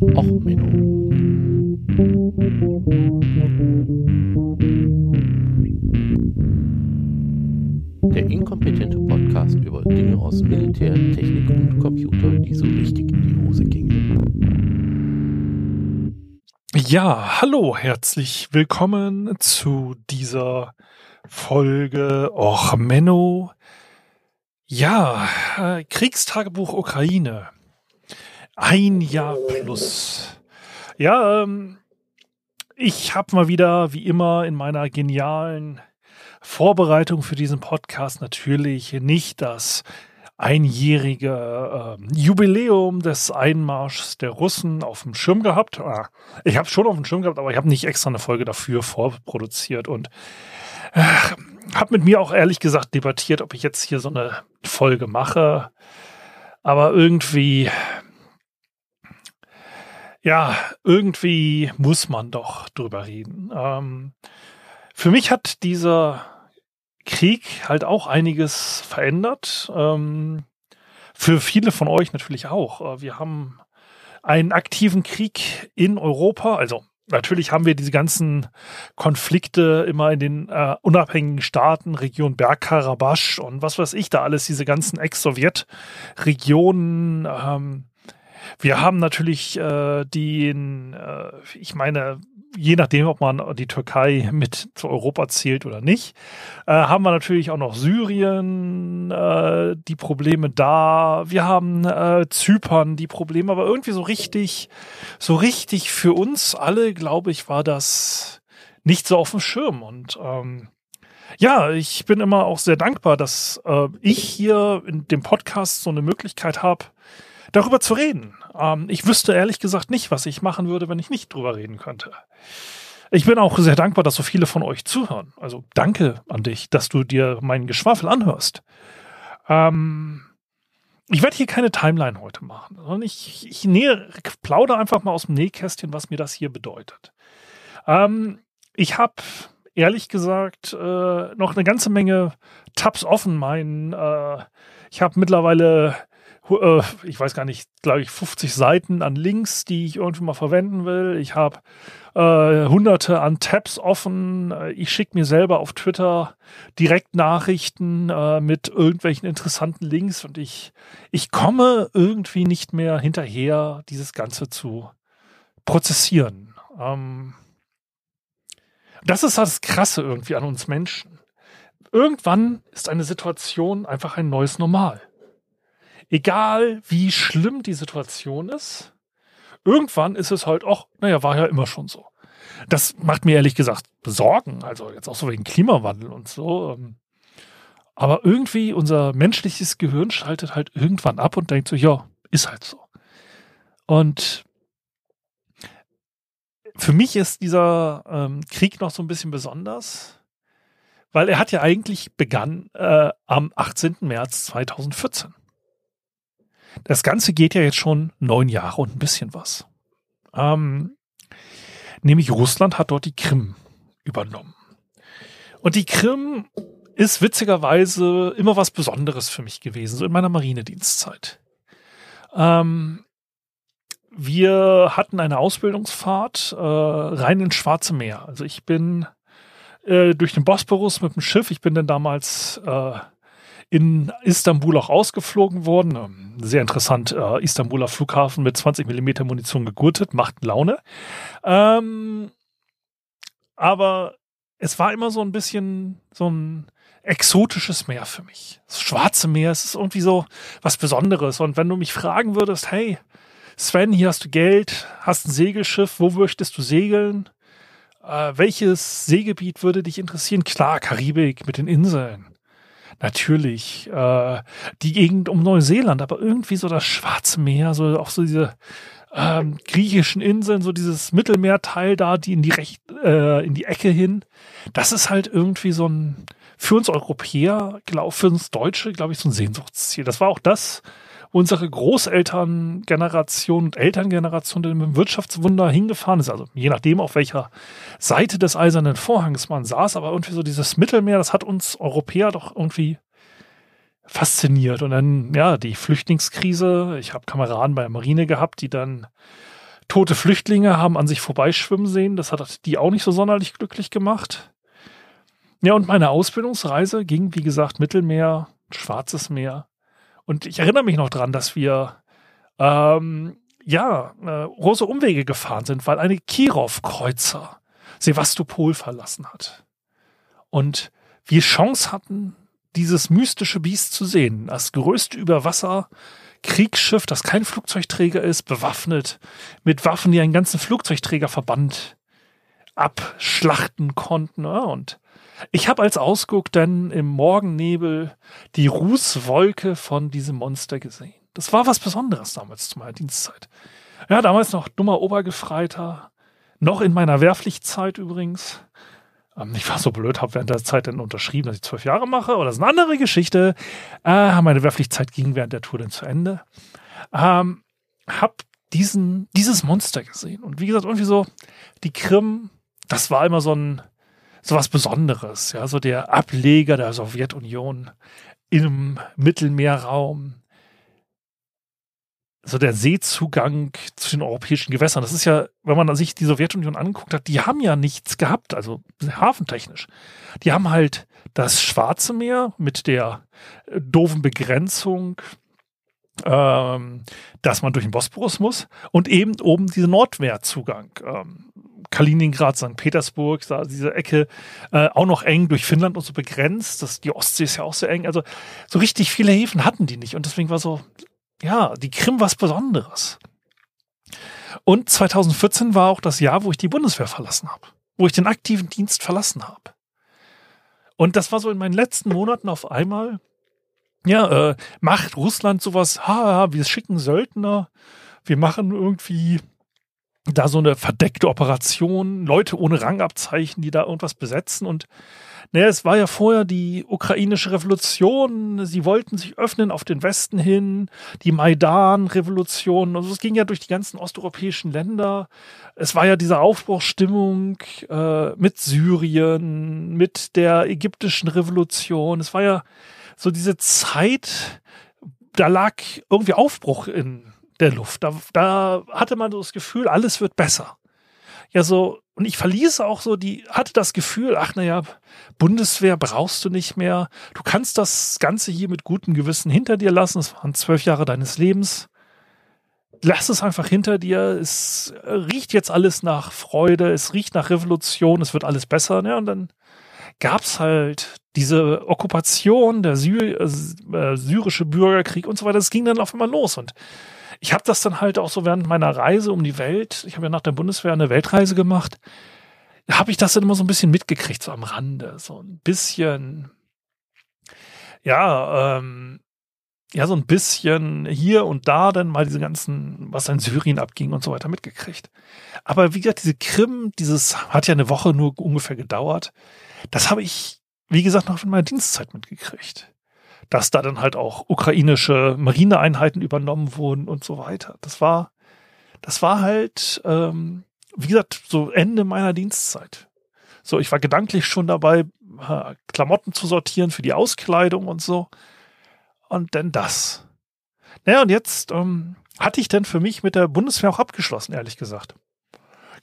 Och, Menno. Der inkompetente Podcast über Dinge aus Militär, Technik und Computer, die so richtig in die Hose gingen. Ja, hallo, herzlich willkommen zu dieser Folge Och Menno. Ja, äh, Kriegstagebuch Ukraine. Ein Jahr plus. Ja, ähm, ich habe mal wieder, wie immer, in meiner genialen Vorbereitung für diesen Podcast natürlich nicht das einjährige äh, Jubiläum des Einmarschs der Russen auf dem Schirm gehabt. Ah, ich habe schon auf dem Schirm gehabt, aber ich habe nicht extra eine Folge dafür vorproduziert und äh, habe mit mir auch ehrlich gesagt debattiert, ob ich jetzt hier so eine Folge mache. Aber irgendwie ja, irgendwie muss man doch drüber reden. Ähm, für mich hat dieser Krieg halt auch einiges verändert. Ähm, für viele von euch natürlich auch. Äh, wir haben einen aktiven Krieg in Europa, also Natürlich haben wir diese ganzen Konflikte immer in den äh, unabhängigen Staaten, Region Bergkarabasch und was weiß ich da alles, diese ganzen Ex-Sowjet-Regionen. Ähm, wir haben natürlich äh, den, äh, ich meine, je nachdem, ob man die Türkei mit zu Europa zählt oder nicht, äh, haben wir natürlich auch noch Syrien, äh, die Probleme da. Wir haben äh, Zypern, die Probleme, aber irgendwie so richtig, so richtig für uns alle, glaube ich, war das nicht so auf dem Schirm. Und ähm, ja, ich bin immer auch sehr dankbar, dass äh, ich hier in dem Podcast so eine Möglichkeit habe, darüber zu reden. Ähm, ich wüsste ehrlich gesagt nicht, was ich machen würde, wenn ich nicht drüber reden könnte. Ich bin auch sehr dankbar, dass so viele von euch zuhören. Also danke an dich, dass du dir meinen Geschwafel anhörst. Ähm, ich werde hier keine Timeline heute machen, sondern ich, ich nähe, plaudere einfach mal aus dem Nähkästchen, was mir das hier bedeutet. Ähm, ich habe ehrlich gesagt äh, noch eine ganze Menge Tabs offen. Mein, äh, ich habe mittlerweile äh, ich weiß gar nicht, glaube ich, 50 Seiten an Links, die ich irgendwie mal verwenden will. Ich habe äh, hunderte an Tabs offen. Äh, ich schicke mir selber auf Twitter direkt Nachrichten äh, mit irgendwelchen interessanten Links und ich, ich komme irgendwie nicht mehr hinterher, dieses Ganze zu prozessieren. Ähm, das ist das Krasse irgendwie an uns Menschen. Irgendwann ist eine Situation einfach ein neues Normal egal wie schlimm die Situation ist, irgendwann ist es halt, ach, naja, war ja immer schon so. Das macht mir ehrlich gesagt Sorgen, also jetzt auch so wegen Klimawandel und so. Ähm. Aber irgendwie unser menschliches Gehirn schaltet halt irgendwann ab und denkt so, ja, ist halt so. Und für mich ist dieser ähm, Krieg noch so ein bisschen besonders, weil er hat ja eigentlich begann äh, am 18. März 2014. Das Ganze geht ja jetzt schon neun Jahre und ein bisschen was. Ähm, nämlich Russland hat dort die Krim übernommen. Und die Krim ist witzigerweise immer was Besonderes für mich gewesen, so in meiner Marinedienstzeit. Ähm, wir hatten eine Ausbildungsfahrt äh, rein ins Schwarze Meer. Also ich bin äh, durch den Bosporus mit dem Schiff, ich bin dann damals äh, in Istanbul auch ausgeflogen worden. Ähm, sehr interessant, äh, Istanbuler Flughafen mit 20 mm Munition gegurtet, macht Laune. Ähm, aber es war immer so ein bisschen so ein exotisches Meer für mich. Das Schwarze Meer, es ist irgendwie so was Besonderes. Und wenn du mich fragen würdest, hey, Sven, hier hast du Geld, hast ein Segelschiff, wo möchtest du segeln? Äh, welches Seegebiet würde dich interessieren? Klar, Karibik mit den Inseln natürlich äh, die Gegend um Neuseeland, aber irgendwie so das Schwarze Meer, so auch so diese ähm, griechischen Inseln, so dieses Mittelmeerteil da, die in die recht, äh, in die Ecke hin. Das ist halt irgendwie so ein für uns Europäer, glaube für uns Deutsche, glaube ich, so ein Sehnsuchtsziel. Das war auch das, unsere Großelterngeneration und Elterngeneration mit dem Wirtschaftswunder hingefahren ist. Also je nachdem, auf welcher Seite des eisernen Vorhangs man saß, aber irgendwie so dieses Mittelmeer, das hat uns Europäer doch irgendwie fasziniert. Und dann, ja, die Flüchtlingskrise. Ich habe Kameraden bei der Marine gehabt, die dann tote Flüchtlinge haben an sich vorbeischwimmen sehen. Das hat die auch nicht so sonderlich glücklich gemacht. Ja, und meine Ausbildungsreise ging, wie gesagt, Mittelmeer, Schwarzes Meer. Und ich erinnere mich noch dran, dass wir ähm, ja äh, große Umwege gefahren sind, weil eine Kirov-Kreuzer Sevastopol verlassen hat. Und wir Chance hatten, dieses mystische Biest zu sehen. Das größte Überwasser Kriegsschiff, das kein Flugzeugträger ist, bewaffnet mit Waffen, die einen ganzen Flugzeugträgerverband abschlachten konnten. Und ich habe als Ausguck dann im Morgennebel die Rußwolke von diesem Monster gesehen. Das war was Besonderes damals zu meiner Dienstzeit. Ja, damals noch dummer Obergefreiter, noch in meiner Wehrpflichtzeit übrigens. Ähm, ich war so blöd, habe während der Zeit dann unterschrieben, dass ich zwölf Jahre mache, aber das ist eine andere Geschichte. Äh, meine Wehrpflichtzeit ging während der Tour dann zu Ende. Ähm, hab diesen, dieses Monster gesehen. Und wie gesagt, irgendwie so, die Krim, das war immer so ein, so was Besonderes, ja, so der Ableger der Sowjetunion im Mittelmeerraum, so der Seezugang zu den europäischen Gewässern. Das ist ja, wenn man sich die Sowjetunion angeguckt hat, die haben ja nichts gehabt, also hafentechnisch. Die haben halt das Schwarze Meer mit der äh, doofen Begrenzung, ähm, dass man durch den Bosporus muss und eben oben diese Nordmeerzugang. Ähm, Kaliningrad, St. Petersburg, da diese Ecke äh, auch noch eng durch Finnland und so begrenzt. Das, die Ostsee ist ja auch sehr eng. Also so richtig viele Häfen hatten die nicht. Und deswegen war so ja, die Krim was Besonderes. Und 2014 war auch das Jahr, wo ich die Bundeswehr verlassen habe, wo ich den aktiven Dienst verlassen habe. Und das war so in meinen letzten Monaten auf einmal, ja, äh, macht Russland sowas, ha, wir schicken Söldner, wir machen irgendwie da so eine verdeckte Operation, Leute ohne Rangabzeichen, die da irgendwas besetzen und naja, es war ja vorher die ukrainische Revolution. Sie wollten sich öffnen auf den Westen hin, die Maidan-Revolution. Also es ging ja durch die ganzen osteuropäischen Länder. Es war ja diese Aufbruchsstimmung äh, mit Syrien, mit der ägyptischen Revolution. Es war ja so diese Zeit, da lag irgendwie Aufbruch in der Luft. Da, da hatte man so das Gefühl, alles wird besser. Ja, so und ich verließ auch so die, hatte das Gefühl, ach naja, Bundeswehr brauchst du nicht mehr. Du kannst das Ganze hier mit gutem Gewissen hinter dir lassen. Es waren zwölf Jahre deines Lebens. Lass es einfach hinter dir. Es riecht jetzt alles nach Freude. Es riecht nach Revolution. Es wird alles besser. Ne? Und dann gab's halt diese Okkupation, der Syr äh, syrische Bürgerkrieg und so weiter. Es ging dann auf einmal los. Und ich habe das dann halt auch so während meiner Reise um die Welt, ich habe ja nach der Bundeswehr eine Weltreise gemacht, habe ich das dann immer so ein bisschen mitgekriegt, so am Rande, so ein bisschen, ja, ähm, ja, so ein bisschen hier und da dann mal diese ganzen, was in Syrien abging und so weiter mitgekriegt. Aber wie gesagt, diese Krim, dieses hat ja eine Woche nur ungefähr gedauert. Das habe ich, wie gesagt, noch in meiner Dienstzeit mitgekriegt dass da dann halt auch ukrainische Marineeinheiten übernommen wurden und so weiter. Das war, das war halt, ähm, wie gesagt, so Ende meiner Dienstzeit. So, ich war gedanklich schon dabei, Klamotten zu sortieren für die Auskleidung und so. Und dann das. Naja, und jetzt ähm, hatte ich denn für mich mit der Bundeswehr auch abgeschlossen, ehrlich gesagt.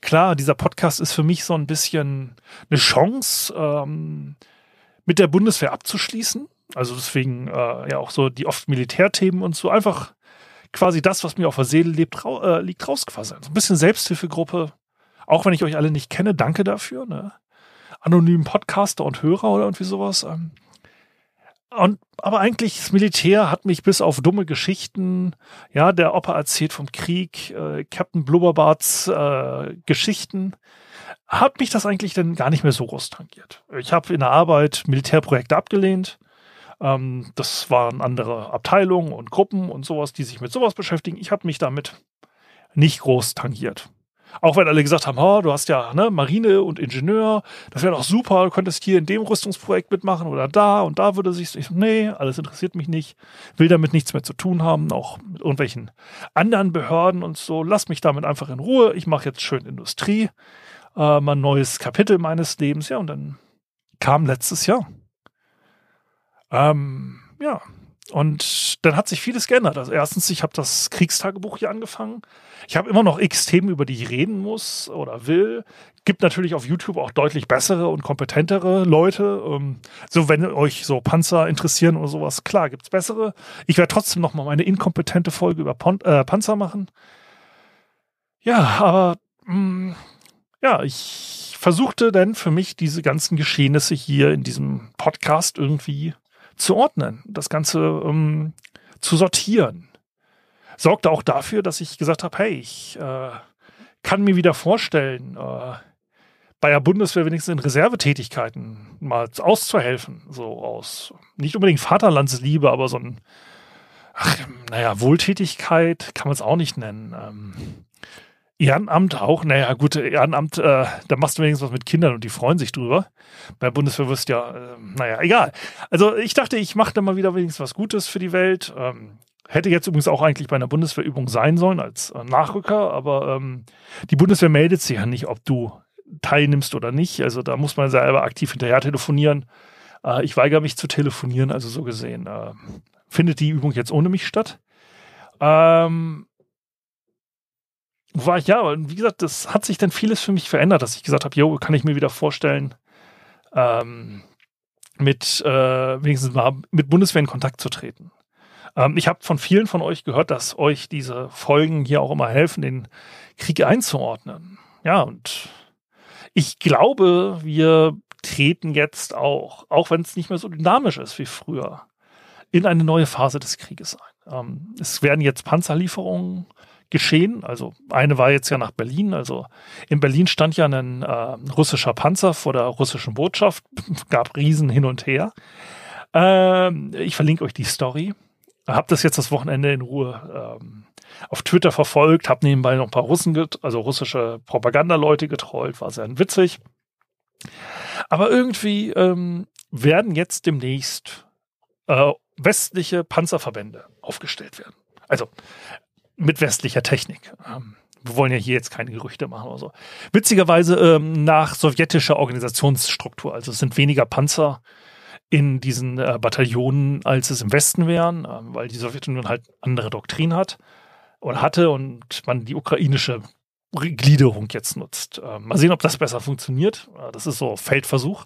Klar, dieser Podcast ist für mich so ein bisschen eine Chance, ähm, mit der Bundeswehr abzuschließen. Also deswegen äh, ja auch so die oft Militärthemen und so einfach quasi das, was mir auf der Seele lebt, ra äh, liegt rausgefassen. So ein bisschen Selbsthilfegruppe. Auch wenn ich euch alle nicht kenne, danke dafür. Ne? Anonymen Podcaster und Hörer oder irgendwie sowas. Ähm. Und, aber eigentlich, das Militär hat mich bis auf dumme Geschichten, ja, der Opa erzählt vom Krieg, äh, Captain Blubberbarts äh, Geschichten, hat mich das eigentlich dann gar nicht mehr so groß tangiert. Ich habe in der Arbeit Militärprojekte abgelehnt, ähm, das waren andere Abteilungen und Gruppen und sowas, die sich mit sowas beschäftigen. Ich habe mich damit nicht groß tangiert. Auch wenn alle gesagt haben, oh, du hast ja ne, Marine und Ingenieur, das wäre doch super, du könntest hier in dem Rüstungsprojekt mitmachen oder da und da würde sich, ich, nee, alles interessiert mich nicht, will damit nichts mehr zu tun haben, auch mit irgendwelchen anderen Behörden und so, lass mich damit einfach in Ruhe, ich mache jetzt schön Industrie, äh, mein neues Kapitel meines Lebens, ja, und dann kam letztes Jahr ähm, ja, und dann hat sich vieles geändert. Also erstens, ich habe das Kriegstagebuch hier angefangen. Ich habe immer noch x Themen, über die ich reden muss oder will. Gibt natürlich auf YouTube auch deutlich bessere und kompetentere Leute. Ähm, so, wenn euch so Panzer interessieren oder sowas, klar, gibt's bessere. Ich werde trotzdem noch mal meine inkompetente Folge über Pon äh, Panzer machen. Ja, aber mh, mm, ja, ich versuchte dann für mich diese ganzen Geschehnisse hier in diesem Podcast irgendwie zu ordnen, das Ganze ähm, zu sortieren. Sorgte auch dafür, dass ich gesagt habe, hey, ich äh, kann mir wieder vorstellen, äh, bei der Bundeswehr wenigstens in Reservetätigkeiten mal auszuhelfen. So aus nicht unbedingt Vaterlandsliebe, aber so ein, ach, naja, Wohltätigkeit kann man es auch nicht nennen. Ähm, Ehrenamt auch, naja, gut, Ehrenamt, äh, da machst du wenigstens was mit Kindern und die freuen sich drüber. Bei Bundeswehr wirst ja, äh, naja, egal. Also ich dachte, ich mache da mal wieder wenigstens was Gutes für die Welt. Ähm, hätte jetzt übrigens auch eigentlich bei einer Bundeswehrübung sein sollen als äh, Nachrücker, aber ähm, die Bundeswehr meldet sich ja nicht, ob du teilnimmst oder nicht. Also da muss man selber aktiv hinterher telefonieren. Äh, ich weigere mich zu telefonieren, also so gesehen äh, findet die Übung jetzt ohne mich statt. Ähm, war ich ja, aber wie gesagt, das hat sich dann vieles für mich verändert, dass ich gesagt habe, jo, kann ich mir wieder vorstellen, ähm, mit äh, wenigstens mal mit Bundeswehr in Kontakt zu treten. Ähm, ich habe von vielen von euch gehört, dass euch diese Folgen hier auch immer helfen, den Krieg einzuordnen. Ja, und ich glaube, wir treten jetzt auch, auch wenn es nicht mehr so dynamisch ist wie früher, in eine neue Phase des Krieges ein. Ähm, es werden jetzt Panzerlieferungen geschehen. Also eine war jetzt ja nach Berlin. Also in Berlin stand ja ein äh, russischer Panzer vor der russischen Botschaft, gab Riesen hin und her. Ähm, ich verlinke euch die Story. Hab das jetzt das Wochenende in Ruhe ähm, auf Twitter verfolgt, habe nebenbei noch ein paar Russen, also russische Propagandaleute getrollt, war sehr witzig. Aber irgendwie ähm, werden jetzt demnächst äh, westliche Panzerverbände aufgestellt werden. Also mit westlicher Technik. Ähm, wir wollen ja hier jetzt keine Gerüchte machen oder so. Witzigerweise ähm, nach sowjetischer Organisationsstruktur. Also es sind weniger Panzer in diesen äh, Bataillonen, als es im Westen wären, äh, weil die Sowjetunion halt andere Doktrin hat oder hatte und man die ukrainische Gliederung jetzt nutzt. Äh, mal sehen, ob das besser funktioniert. Äh, das ist so Feldversuch.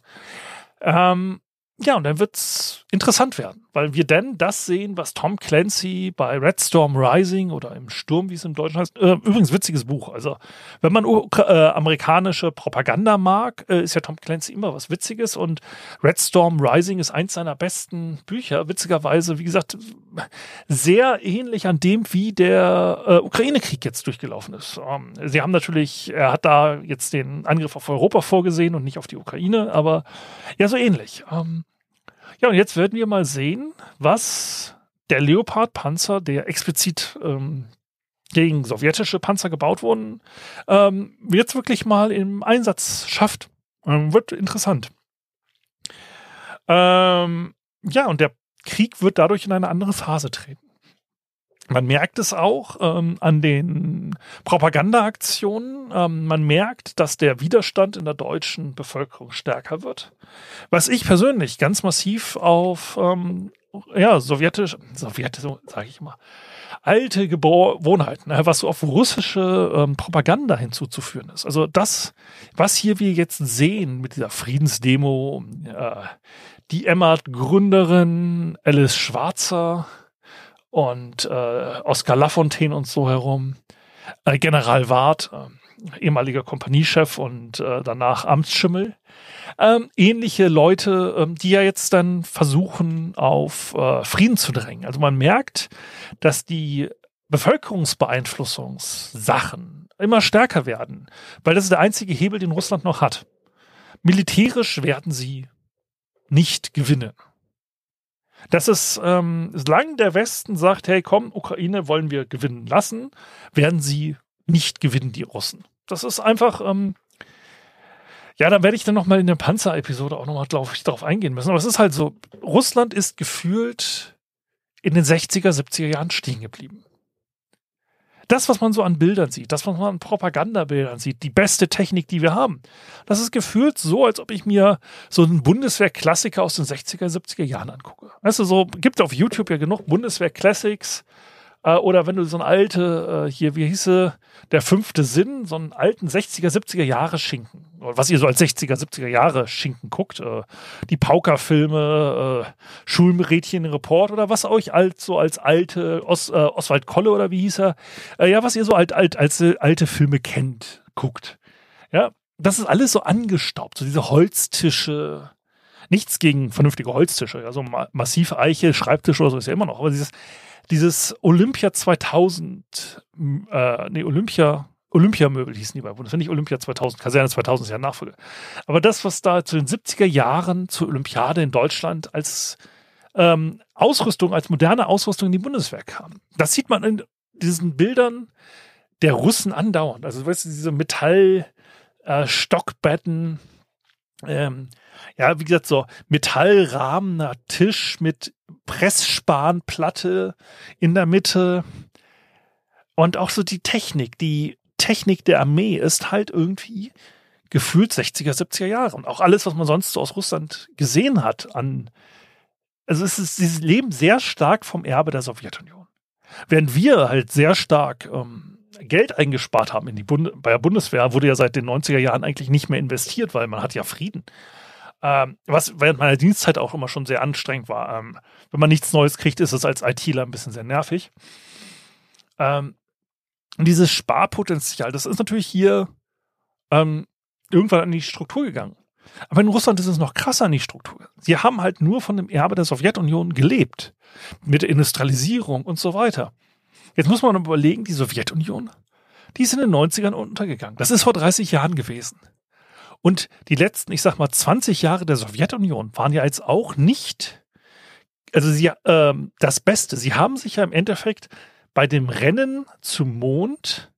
Ähm, ja, und dann wird's interessant werden, weil wir dann das sehen, was Tom Clancy bei Red Storm Rising oder im Sturm, wie es im Deutschen heißt, äh, übrigens witziges Buch. Also, wenn man äh, amerikanische Propaganda mag, äh, ist ja Tom Clancy immer was Witziges und Red Storm Rising ist eins seiner besten Bücher. Witzigerweise, wie gesagt, sehr ähnlich an dem, wie der äh, Ukraine-Krieg jetzt durchgelaufen ist. Ähm, sie haben natürlich, er hat da jetzt den Angriff auf Europa vorgesehen und nicht auf die Ukraine, aber ja, so ähnlich. Ähm, ja, und jetzt werden wir mal sehen, was der Leopard-Panzer, der explizit ähm, gegen sowjetische Panzer gebaut wurden, ähm, jetzt wirklich mal im Einsatz schafft. Ähm, wird interessant. Ähm, ja, und der Krieg wird dadurch in eine andere Phase treten. Man merkt es auch ähm, an den Propagandaaktionen. Ähm, man merkt, dass der Widerstand in der deutschen Bevölkerung stärker wird. Was ich persönlich ganz massiv auf ähm, ja, sowjetische, sowjetische, sage ich mal, alte Gewohnheiten, was so auf russische ähm, Propaganda hinzuzuführen ist. Also das, was hier wir jetzt sehen mit dieser Friedensdemo, äh, die Emma-Gründerin Alice Schwarzer, und äh, Oskar Lafontaine und so herum. Äh, General Ward, äh, ehemaliger Kompaniechef und äh, danach Amtsschimmel. Ähm, ähnliche Leute, ähm, die ja jetzt dann versuchen, auf äh, Frieden zu drängen. Also man merkt, dass die Bevölkerungsbeeinflussungssachen immer stärker werden, weil das ist der einzige Hebel, den Russland noch hat. Militärisch werden sie nicht gewinnen. Das ist, ähm, solange der Westen sagt, hey, komm, Ukraine wollen wir gewinnen lassen, werden sie nicht gewinnen, die Russen. Das ist einfach, ähm, ja, da werde ich dann nochmal in der Panzer-Episode auch nochmal, glaube ich, darauf eingehen müssen. Aber es ist halt so, Russland ist gefühlt in den 60er, 70er Jahren stehen geblieben. Das, was man so an Bildern sieht, das, was man an Propagandabildern sieht, die beste Technik, die wir haben, das ist gefühlt so, als ob ich mir so einen Bundeswehr-Klassiker aus den 60er, 70er Jahren angucke. Weißt du, so gibt auf YouTube ja genug Bundeswehr-Classics, äh, oder wenn du so ein alte, äh, hier, wie hieße, der fünfte Sinn, so einen alten 60er, 70er Jahre Schinken. Was ihr so als 60er, 70er Jahre Schinken guckt. Äh, die Pauker-Filme, äh, Schulmädchen Report oder was euch als so als alte Os, äh, Oswald Kolle oder wie hieß er. Äh, ja, was ihr so alt, alt, als alte Filme kennt, guckt. Ja, das ist alles so angestaubt. So diese Holztische, nichts gegen vernünftige Holztische, ja, so massive Eiche, Schreibtische oder so ist ja immer noch, aber dieses, dieses Olympia 2000, äh, nee, Olympia, Olympiamöbel hießen die bei Bundeswehr, nicht Olympia 2000, Kaserne 2000 ist ja Nachfolge. Aber das, was da zu den 70er Jahren zur Olympiade in Deutschland als ähm, Ausrüstung, als moderne Ausrüstung in die Bundeswehr kam, das sieht man in diesen Bildern der Russen andauernd. Also, weißt du, diese Metallstockbetten, äh, ähm, ja, wie gesagt, so metallrahmener Tisch mit Pressspanplatte in der Mitte. Und auch so die Technik, die Technik der Armee ist halt irgendwie gefühlt 60er, 70er Jahre. Und auch alles, was man sonst so aus Russland gesehen hat an, also es ist, sie leben sehr stark vom Erbe der Sowjetunion. Während wir halt sehr stark ähm, Geld eingespart haben in die Bund bei der Bundeswehr, wurde ja seit den 90er Jahren eigentlich nicht mehr investiert, weil man hat ja Frieden. Ähm, was während meiner Dienstzeit auch immer schon sehr anstrengend war. Ähm, wenn man nichts Neues kriegt, ist es als ITler ein bisschen sehr nervig. Ähm, dieses Sparpotenzial, das ist natürlich hier ähm, irgendwann an die Struktur gegangen. Aber in Russland ist es noch krasser an die Struktur. Sie haben halt nur von dem Erbe der Sowjetunion gelebt. Mit der Industrialisierung und so weiter. Jetzt muss man überlegen, die Sowjetunion, die ist in den 90ern untergegangen. Das ist vor 30 Jahren gewesen. Und die letzten, ich sag mal, 20 Jahre der Sowjetunion waren ja jetzt auch nicht, also sie, äh, das Beste. Sie haben sich ja im Endeffekt bei dem Rennen zum Mond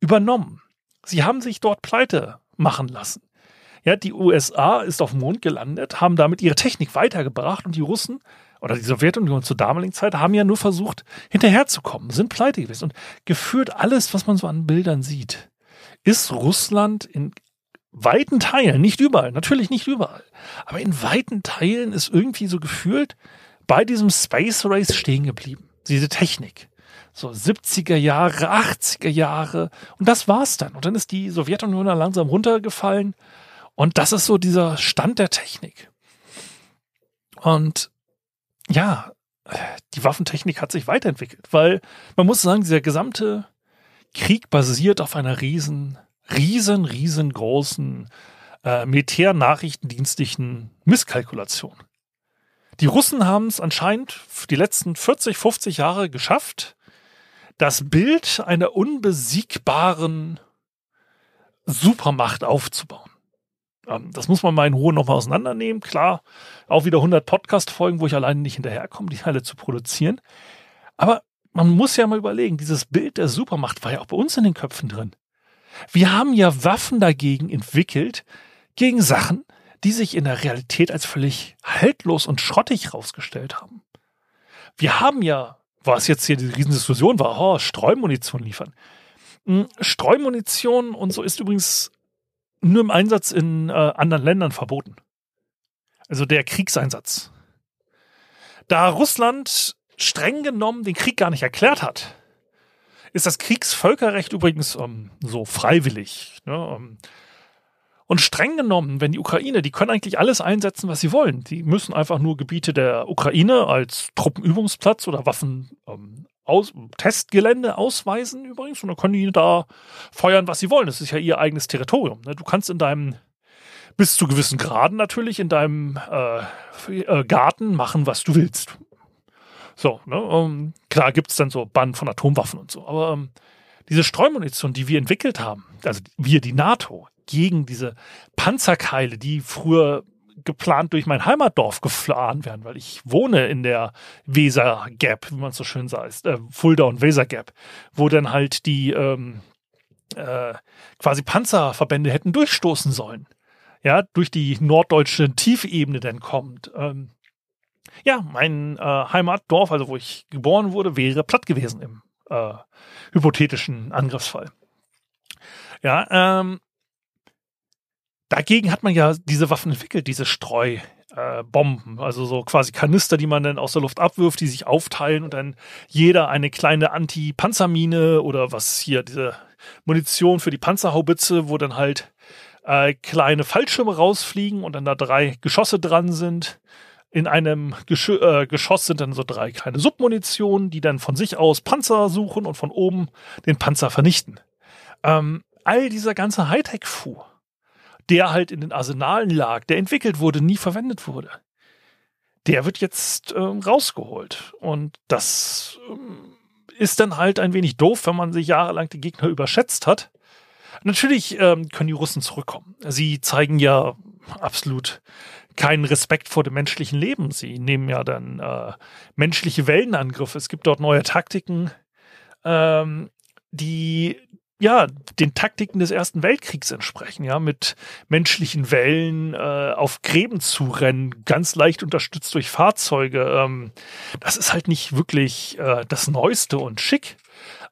übernommen. Sie haben sich dort pleite machen lassen. Ja, die USA ist auf dem Mond gelandet, haben damit ihre Technik weitergebracht und die Russen oder die Sowjetunion zur damaligen Zeit haben ja nur versucht, hinterherzukommen, sind pleite gewesen. Und geführt alles, was man so an Bildern sieht, ist Russland in weiten Teilen, nicht überall, natürlich nicht überall, aber in weiten Teilen ist irgendwie so gefühlt bei diesem Space Race stehen geblieben. Diese Technik. So 70er Jahre, 80er Jahre. Und das war's dann. Und dann ist die Sowjetunion dann langsam runtergefallen. Und das ist so dieser Stand der Technik. Und ja, die Waffentechnik hat sich weiterentwickelt, weil man muss sagen, dieser gesamte Krieg basiert auf einer riesen riesen, riesengroßen äh, militärnachrichtendienstlichen Misskalkulation. Die Russen haben es anscheinend die letzten 40, 50 Jahre geschafft, das Bild einer unbesiegbaren Supermacht aufzubauen. Ähm, das muss man mal in Ruhe nochmal auseinandernehmen. Klar, auch wieder 100 Podcast-Folgen, wo ich alleine nicht hinterherkomme, die alle zu produzieren. Aber man muss ja mal überlegen, dieses Bild der Supermacht war ja auch bei uns in den Köpfen drin. Wir haben ja Waffen dagegen entwickelt, gegen Sachen, die sich in der Realität als völlig haltlos und schrottig rausgestellt haben. Wir haben ja, was jetzt hier die Riesendiskussion war, oh, Streumunition liefern. Hm, Streumunition und so ist übrigens nur im Einsatz in äh, anderen Ländern verboten. Also der Kriegseinsatz. Da Russland streng genommen den Krieg gar nicht erklärt hat, ist das Kriegsvölkerrecht übrigens ähm, so freiwillig. Ne? Ähm, und streng genommen, wenn die Ukraine, die können eigentlich alles einsetzen, was sie wollen. Die müssen einfach nur Gebiete der Ukraine als Truppenübungsplatz oder Waffen ähm, aus, Testgelände ausweisen übrigens und dann können die da feuern, was sie wollen. Das ist ja ihr eigenes Territorium. Ne? Du kannst in deinem bis zu gewissen Graden natürlich in deinem äh, äh Garten machen, was du willst. So, ne? Ähm, klar gibt es dann so Bann von Atomwaffen und so, aber ähm, diese Streumunition, die wir entwickelt haben, also wir, die NATO, gegen diese Panzerkeile, die früher geplant durch mein Heimatdorf gefahren werden, weil ich wohne in der Weser Gap, wie man so schön sagt, äh, Fulda und Weser Gap, wo dann halt die ähm, äh, quasi Panzerverbände hätten durchstoßen sollen. Ja, durch die norddeutsche Tiefebene dann kommt. Ähm, ja, mein äh, Heimatdorf, also wo ich geboren wurde, wäre platt gewesen im äh, hypothetischen Angriffsfall. Ja, ähm, dagegen hat man ja diese Waffen entwickelt, diese Streubomben, also so quasi Kanister, die man dann aus der Luft abwirft, die sich aufteilen und dann jeder eine kleine Anti-Panzermine oder was hier, diese Munition für die Panzerhaubitze, wo dann halt äh, kleine Fallschirme rausfliegen und dann da drei Geschosse dran sind. In einem Gesch äh, Geschoss sind dann so drei kleine Submunitionen, die dann von sich aus Panzer suchen und von oben den Panzer vernichten. Ähm, all dieser ganze Hightech-Fu, der halt in den Arsenalen lag, der entwickelt wurde, nie verwendet wurde, der wird jetzt ähm, rausgeholt. Und das ähm, ist dann halt ein wenig doof, wenn man sich jahrelang die Gegner überschätzt hat. Natürlich ähm, können die Russen zurückkommen. Sie zeigen ja absolut keinen Respekt vor dem menschlichen Leben. Sie nehmen ja dann äh, menschliche Wellenangriffe. Es gibt dort neue Taktiken, ähm, die ja den Taktiken des Ersten Weltkriegs entsprechen, ja, mit menschlichen Wellen äh, auf Gräben zu rennen, ganz leicht unterstützt durch Fahrzeuge. Ähm, das ist halt nicht wirklich äh, das Neueste und schick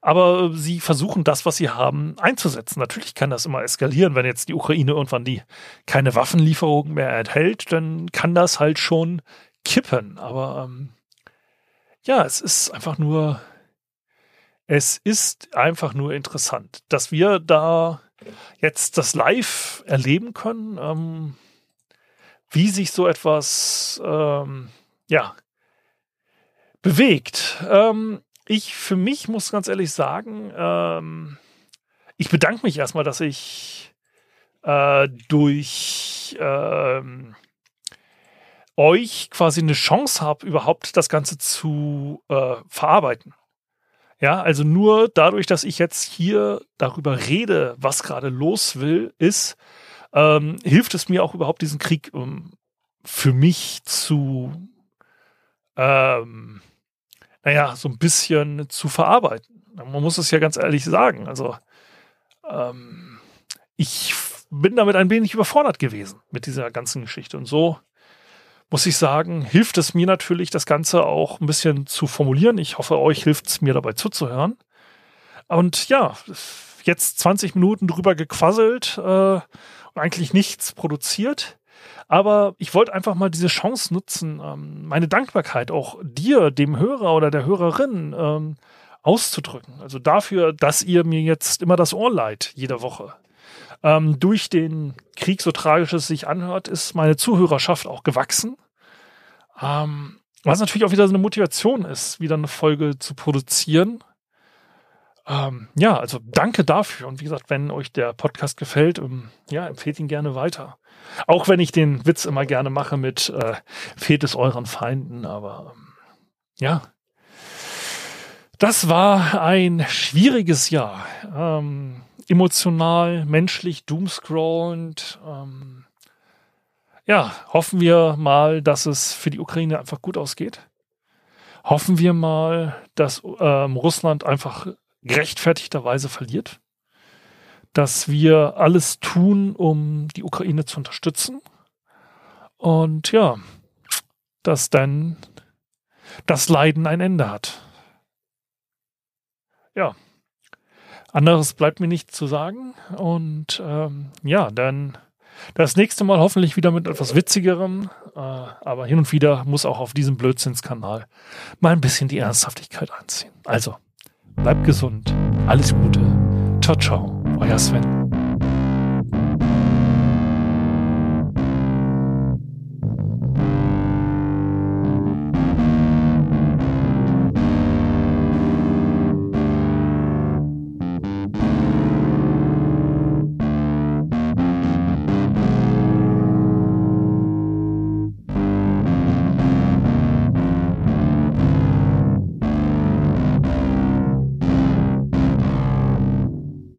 aber sie versuchen das, was sie haben, einzusetzen. Natürlich kann das immer eskalieren, wenn jetzt die Ukraine irgendwann die keine Waffenlieferungen mehr enthält, dann kann das halt schon kippen. Aber ähm, ja, es ist einfach nur, es ist einfach nur interessant, dass wir da jetzt das live erleben können, ähm, wie sich so etwas, ähm, ja, bewegt. Ähm, ich für mich muss ganz ehrlich sagen, ähm, ich bedanke mich erstmal, dass ich äh, durch ähm, euch quasi eine Chance habe, überhaupt das Ganze zu äh, verarbeiten. Ja, also nur dadurch, dass ich jetzt hier darüber rede, was gerade los will, ist, ähm, hilft es mir auch überhaupt diesen Krieg um, für mich zu ähm, naja, so ein bisschen zu verarbeiten. Man muss es ja ganz ehrlich sagen. Also, ähm, ich bin damit ein wenig überfordert gewesen mit dieser ganzen Geschichte. Und so muss ich sagen, hilft es mir natürlich, das Ganze auch ein bisschen zu formulieren. Ich hoffe, euch hilft es mir dabei zuzuhören. Und ja, jetzt 20 Minuten drüber gequasselt äh, und eigentlich nichts produziert. Aber ich wollte einfach mal diese Chance nutzen, ähm, meine Dankbarkeit auch dir, dem Hörer oder der Hörerin, ähm, auszudrücken. Also dafür, dass ihr mir jetzt immer das Ohr leiht, jede Woche. Ähm, durch den Krieg, so tragisch es sich anhört, ist meine Zuhörerschaft auch gewachsen. Ähm, was natürlich auch wieder so eine Motivation ist, wieder eine Folge zu produzieren. Ähm, ja, also danke dafür. Und wie gesagt, wenn euch der Podcast gefällt, ähm, ja, empfehlt ihn gerne weiter. Auch wenn ich den Witz immer gerne mache mit äh, fehlt es euren Feinden, aber ähm, ja. Das war ein schwieriges Jahr. Ähm, emotional, menschlich, doomscrollend. Ähm, ja, hoffen wir mal, dass es für die Ukraine einfach gut ausgeht. Hoffen wir mal, dass ähm, Russland einfach gerechtfertigterweise verliert dass wir alles tun, um die Ukraine zu unterstützen. Und ja, dass dann das Leiden ein Ende hat. Ja, anderes bleibt mir nicht zu sagen. Und ähm, ja, dann das nächste Mal hoffentlich wieder mit etwas Witzigerem. Äh, aber hin und wieder muss auch auf diesem Blödsinnskanal mal ein bisschen die Ernsthaftigkeit anziehen. Also, bleibt gesund. Alles Gute. Ciao, ciao. euer Sven.